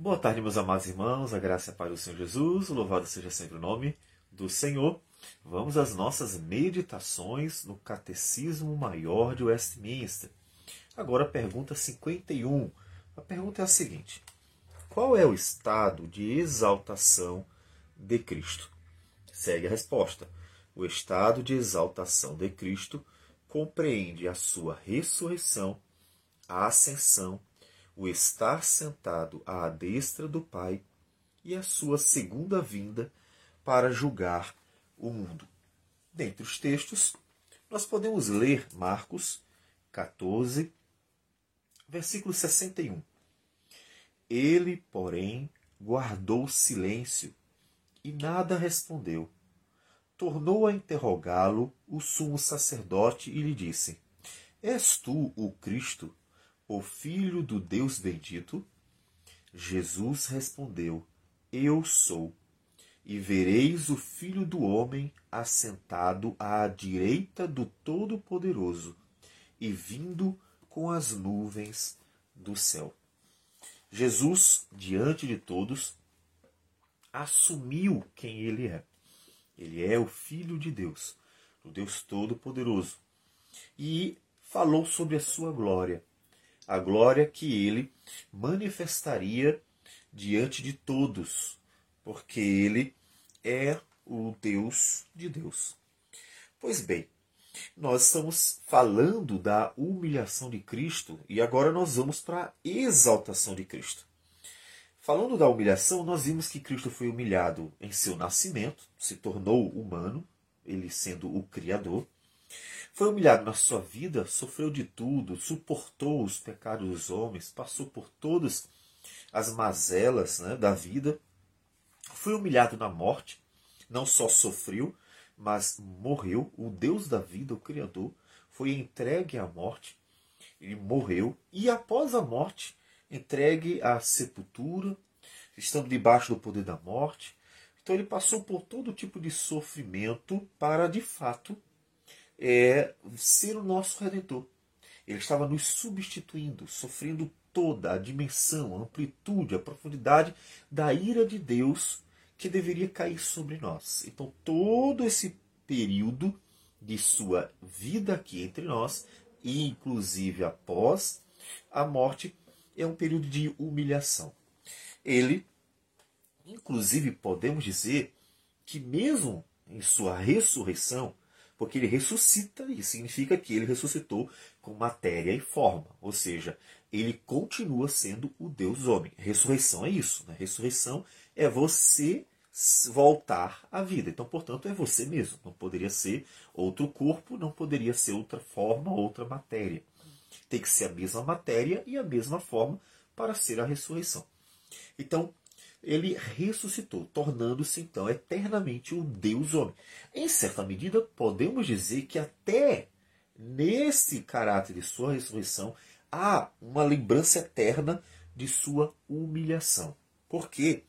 Boa tarde, meus amados irmãos, a graça e a paz do Senhor Jesus, louvado seja sempre o nome do Senhor. Vamos às nossas meditações no Catecismo Maior de Westminster. Agora, a pergunta 51. A pergunta é a seguinte: Qual é o estado de exaltação de Cristo? Segue a resposta. O estado de exaltação de Cristo compreende a sua ressurreição, a ascensão o estar sentado à destra do Pai e a sua segunda vinda para julgar o mundo. Dentre os textos, nós podemos ler Marcos 14, versículo 61. Ele, porém, guardou silêncio e nada respondeu. Tornou a interrogá-lo o sumo sacerdote e lhe disse: És tu o Cristo, o Filho do Deus bendito? Jesus respondeu: Eu sou. E vereis o Filho do Homem assentado à direita do Todo-Poderoso e vindo com as nuvens do céu. Jesus, diante de todos, assumiu quem ele é. Ele é o Filho de Deus, o Deus Todo-Poderoso. E falou sobre a sua glória a glória que ele manifestaria diante de todos, porque ele é o Deus de Deus. Pois bem, nós estamos falando da humilhação de Cristo e agora nós vamos para a exaltação de Cristo. Falando da humilhação, nós vimos que Cristo foi humilhado em seu nascimento, se tornou humano, ele sendo o Criador. Foi humilhado na sua vida, sofreu de tudo, suportou os pecados dos homens, passou por todas as mazelas né, da vida. Foi humilhado na morte, não só sofreu, mas morreu. O Deus da vida, o Criador, foi entregue à morte. Ele morreu e, após a morte, entregue à sepultura, estando debaixo do poder da morte. Então, ele passou por todo tipo de sofrimento para, de fato, é, ser o nosso redentor. Ele estava nos substituindo, sofrendo toda a dimensão, a amplitude, a profundidade da ira de Deus que deveria cair sobre nós. Então, todo esse período de sua vida aqui entre nós, e inclusive após a morte, é um período de humilhação. Ele, inclusive, podemos dizer que, mesmo em sua ressurreição, porque ele ressuscita e significa que ele ressuscitou com matéria e forma, ou seja, ele continua sendo o Deus homem. Ressurreição é isso, né? Ressurreição é você voltar à vida. Então, portanto, é você mesmo. Não poderia ser outro corpo, não poderia ser outra forma, outra matéria. Tem que ser a mesma matéria e a mesma forma para ser a ressurreição. Então, ele ressuscitou, tornando-se então eternamente o Deus homem. Em certa medida, podemos dizer que até nesse caráter de sua ressurreição há uma lembrança eterna de sua humilhação. Porque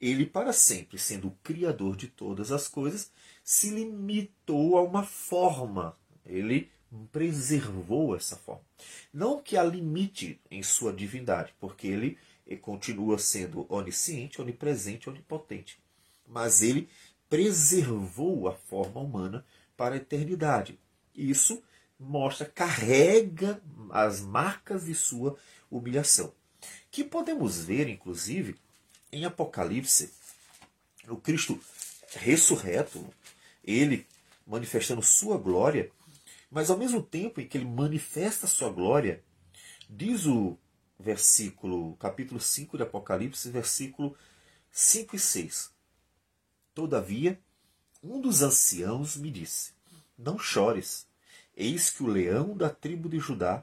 ele, para sempre, sendo o Criador de todas as coisas, se limitou a uma forma. Ele preservou essa forma. Não que a limite em sua divindade, porque ele e continua sendo onisciente, onipresente, onipotente. Mas ele preservou a forma humana para a eternidade. Isso mostra, carrega as marcas de sua humilhação. Que podemos ver, inclusive, em Apocalipse, o Cristo ressurreto, ele manifestando sua glória, mas ao mesmo tempo em que ele manifesta sua glória, diz o versículo, capítulo 5 de Apocalipse, versículo 5 e 6. Todavia, um dos anciãos me disse: Não chores, eis que o leão da tribo de Judá,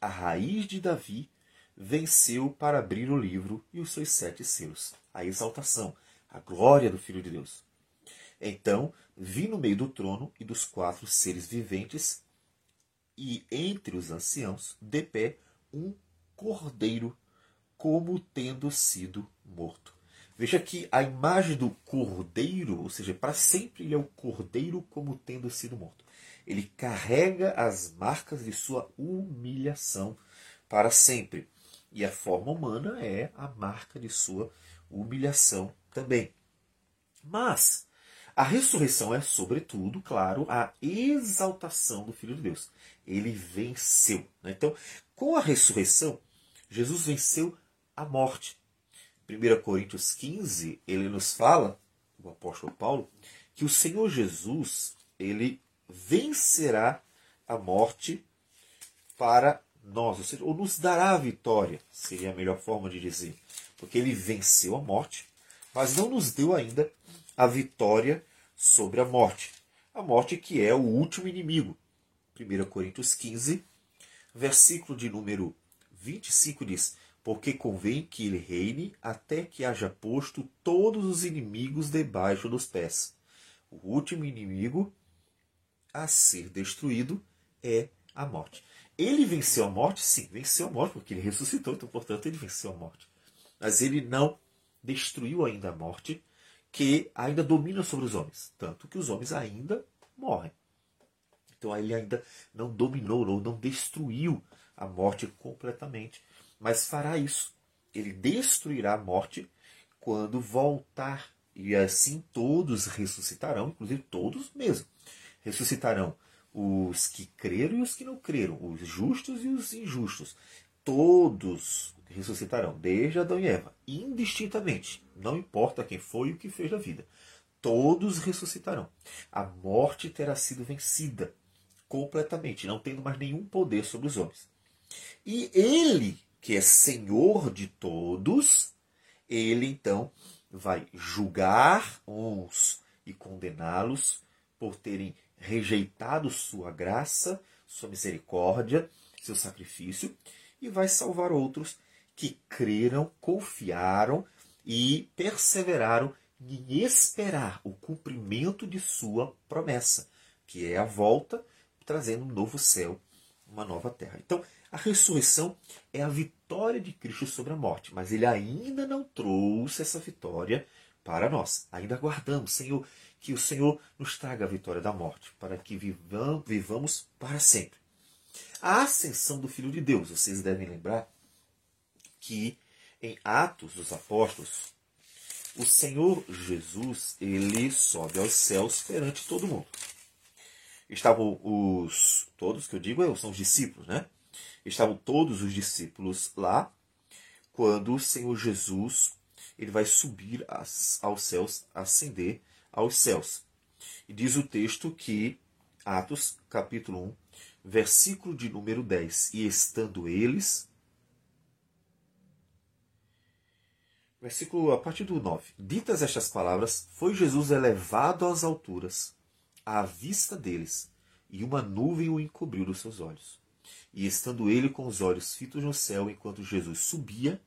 a raiz de Davi, venceu para abrir o livro e os seus sete selos. A exaltação, a glória do Filho de Deus. Então vi no meio do trono e dos quatro seres viventes, e entre os anciãos, de pé, um cordeiro como tendo sido morto. Veja que a imagem do cordeiro, ou seja, para sempre ele é o cordeiro como tendo sido morto. Ele carrega as marcas de sua humilhação para sempre. E a forma humana é a marca de sua humilhação também. Mas a ressurreição é, sobretudo, claro, a exaltação do Filho de Deus. Ele venceu. Né? Então, com a ressurreição, Jesus venceu a morte. 1 Coríntios 15, ele nos fala, o apóstolo Paulo, que o Senhor Jesus, ele vencerá a morte para nós, ou seja, ou nos dará a vitória, seria a melhor forma de dizer. Porque ele venceu a morte, mas não nos deu ainda a vitória sobre a morte. A morte que é o último inimigo. 1 Coríntios 15, versículo de número 25 diz: Porque convém que ele reine até que haja posto todos os inimigos debaixo dos pés. O último inimigo a ser destruído é a morte. Ele venceu a morte? Sim, venceu a morte, porque ele ressuscitou, então, portanto, ele venceu a morte. Mas ele não destruiu ainda a morte, que ainda domina sobre os homens. Tanto que os homens ainda morrem. Então ele ainda não dominou ou não destruiu a morte completamente. Mas fará isso. Ele destruirá a morte quando voltar. E assim todos ressuscitarão, inclusive todos mesmo. Ressuscitarão os que creram e os que não creram, os justos e os injustos. Todos ressuscitarão, desde Adão e Eva, indistintamente. Não importa quem foi e o que fez da vida. Todos ressuscitarão. A morte terá sido vencida completamente, não tendo mais nenhum poder sobre os homens. E ele, que é Senhor de todos, ele então vai julgar uns e condená-los por terem rejeitado sua graça, sua misericórdia, seu sacrifício, e vai salvar outros que creram, confiaram e perseveraram em esperar o cumprimento de sua promessa, que é a volta, trazendo um novo céu, uma nova terra. Então, a ressurreição é a vitória de Cristo sobre a morte, mas ele ainda não trouxe essa vitória para nós. Ainda aguardamos, Senhor, que o Senhor nos traga a vitória da morte, para que vivamos, para sempre. A ascensão do Filho de Deus, vocês devem lembrar que em Atos dos Apóstolos, o Senhor Jesus, ele sobe aos céus perante todo mundo. Estavam os todos que eu digo são os discípulos, né? Estavam todos os discípulos lá quando o Senhor Jesus ele vai subir aos céus, ascender aos céus. E diz o texto que, Atos, capítulo 1, versículo de número 10, e estando eles. Versículo a partir do 9. Ditas estas palavras, foi Jesus elevado às alturas, à vista deles, e uma nuvem o encobriu dos seus olhos. E estando ele com os olhos fitos no céu, enquanto Jesus subia,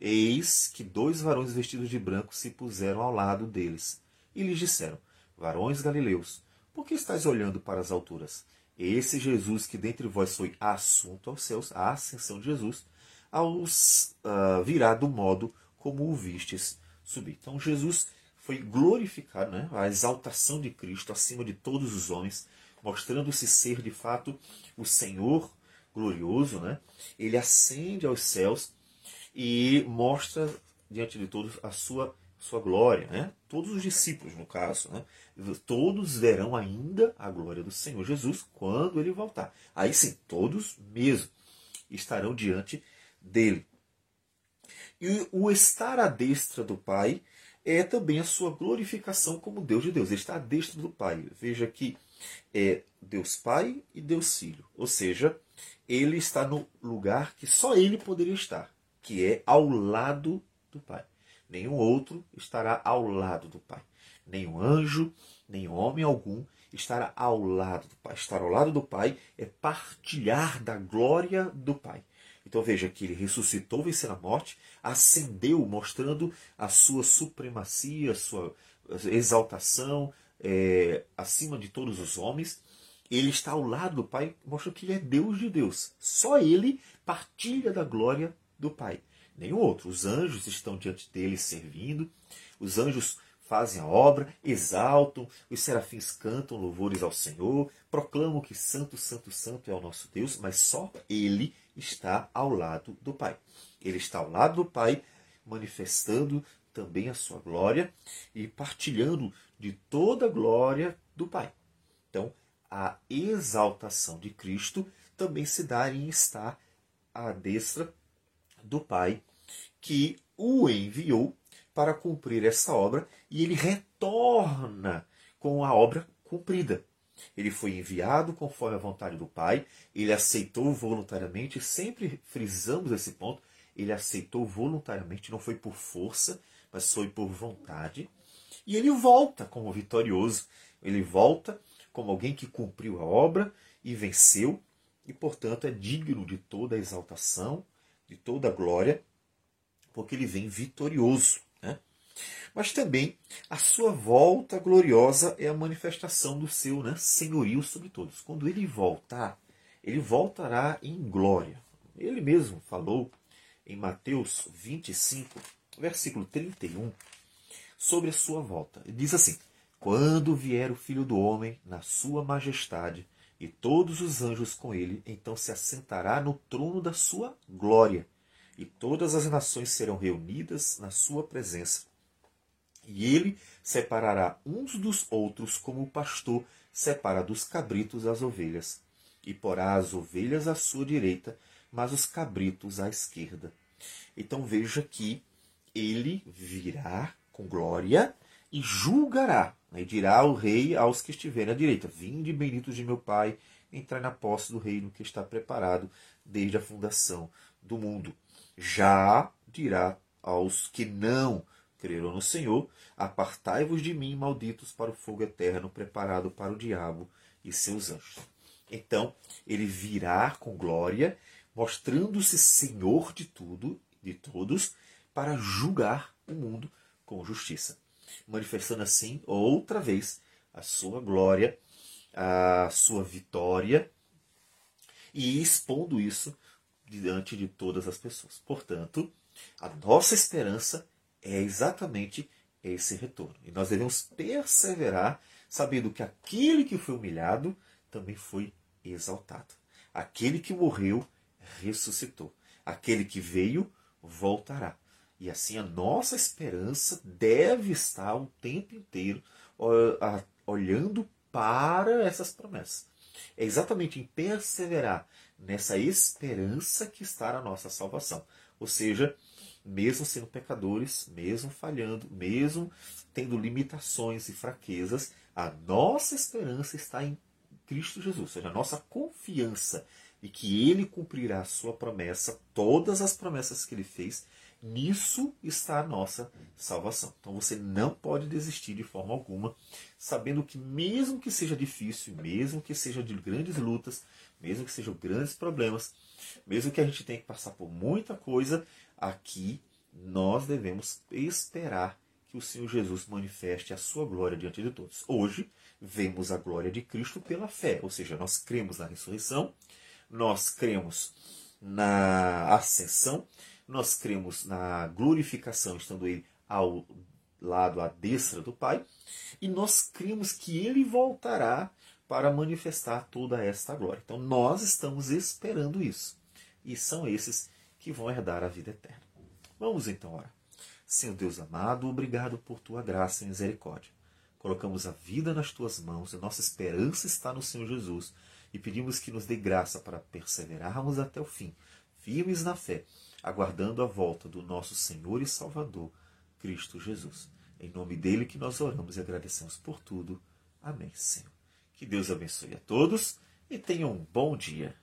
eis que dois varões vestidos de branco se puseram ao lado deles e lhes disseram: Varões galileus, por que estáis olhando para as alturas? Esse Jesus que dentre vós foi assunto aos céus, a ascensão de Jesus, aos uh, virá do modo como o vistes subir. Então Jesus foi glorificado, né? a exaltação de Cristo acima de todos os homens, mostrando-se ser de fato o Senhor glorioso. Né? Ele ascende aos céus e mostra diante de todos a sua sua glória, né? Todos os discípulos, no caso, né? Todos verão ainda a glória do Senhor Jesus quando ele voltar. Aí sim, todos mesmo estarão diante dele. E o estar à destra do Pai é também a sua glorificação como Deus de Deus. Ele está à destra do Pai. Veja que é Deus Pai e Deus Filho. Ou seja, ele está no lugar que só ele poderia estar, que é ao lado do Pai. Nenhum outro estará ao lado do Pai. Nenhum anjo, nem homem algum estará ao lado do Pai. Estar ao lado do Pai é partilhar da glória do Pai. Então veja que ele ressuscitou, vencendo a morte, ascendeu, mostrando a sua supremacia, a sua exaltação é, acima de todos os homens. Ele está ao lado do Pai, mostrando que ele é Deus de Deus. Só ele partilha da glória do Pai nenhum outro. Os anjos estão diante dele servindo, os anjos fazem a obra, exaltam, os serafins cantam louvores ao Senhor, proclamam que Santo, Santo, Santo é o nosso Deus, mas só ele está ao lado do Pai. Ele está ao lado do Pai, manifestando também a sua glória e partilhando de toda a glória do Pai. Então, a exaltação de Cristo também se dá em estar à destra do Pai, que o enviou para cumprir essa obra e ele retorna com a obra cumprida. Ele foi enviado conforme a vontade do Pai, ele aceitou voluntariamente, sempre frisamos esse ponto, ele aceitou voluntariamente, não foi por força, mas foi por vontade. E ele volta como vitorioso, ele volta como alguém que cumpriu a obra e venceu, e portanto é digno de toda a exaltação, de toda a glória, porque ele vem vitorioso. Né? Mas também a sua volta gloriosa é a manifestação do seu né, senhorio sobre todos. Quando ele voltar, ele voltará em glória. Ele mesmo falou em Mateus 25, versículo 31, sobre a sua volta. Ele diz assim: Quando vier o filho do homem na sua majestade e todos os anjos com ele, então se assentará no trono da sua glória, e todas as nações serão reunidas na sua presença. E ele separará uns dos outros, como o pastor separa dos cabritos as ovelhas, e porá as ovelhas à sua direita, mas os cabritos à esquerda. Então veja que ele virá com glória e julgará. Né? E dirá ao rei aos que estiverem à direita: Vinde, benditos de meu Pai, entrai na posse do reino que está preparado desde a fundação do mundo. Já dirá aos que não creram no Senhor: Apartai-vos de mim, malditos, para o fogo eterno preparado para o diabo e seus anjos. Então, ele virá com glória, mostrando-se Senhor de tudo, de todos, para julgar o mundo com justiça, manifestando assim outra vez a sua glória, a sua vitória e expondo isso diante de todas as pessoas. Portanto, a nossa esperança é exatamente esse retorno. E nós devemos perseverar, sabendo que aquele que foi humilhado também foi exaltado. Aquele que morreu ressuscitou. Aquele que veio voltará. E assim a nossa esperança deve estar o tempo inteiro olhando para essas promessas. É exatamente em perseverar nessa esperança que está a nossa salvação. Ou seja, mesmo sendo pecadores, mesmo falhando, mesmo tendo limitações e fraquezas, a nossa esperança está em Cristo Jesus, ou seja, a nossa confiança e que ele cumprirá a sua promessa, todas as promessas que ele fez, nisso está a nossa salvação. Então você não pode desistir de forma alguma, sabendo que mesmo que seja difícil, mesmo que seja de grandes lutas, mesmo que sejam grandes problemas, mesmo que a gente tenha que passar por muita coisa, aqui nós devemos esperar que o Senhor Jesus manifeste a sua glória diante de todos. Hoje vemos a glória de Cristo pela fé, ou seja, nós cremos na ressurreição, nós cremos na ascensão, nós cremos na glorificação, estando ele ao lado à destra do Pai, e nós cremos que ele voltará para manifestar toda esta glória. Então nós estamos esperando isso. E são esses que vão herdar a vida eterna. Vamos então orar. Senhor Deus amado, obrigado por tua graça e misericórdia. Colocamos a vida nas tuas mãos e nossa esperança está no Senhor Jesus e pedimos que nos dê graça para perseverarmos até o fim, firmes na fé, aguardando a volta do nosso Senhor e Salvador, Cristo Jesus. Em nome dele que nós oramos e agradecemos por tudo. Amém, Senhor. Que Deus abençoe a todos e tenham um bom dia.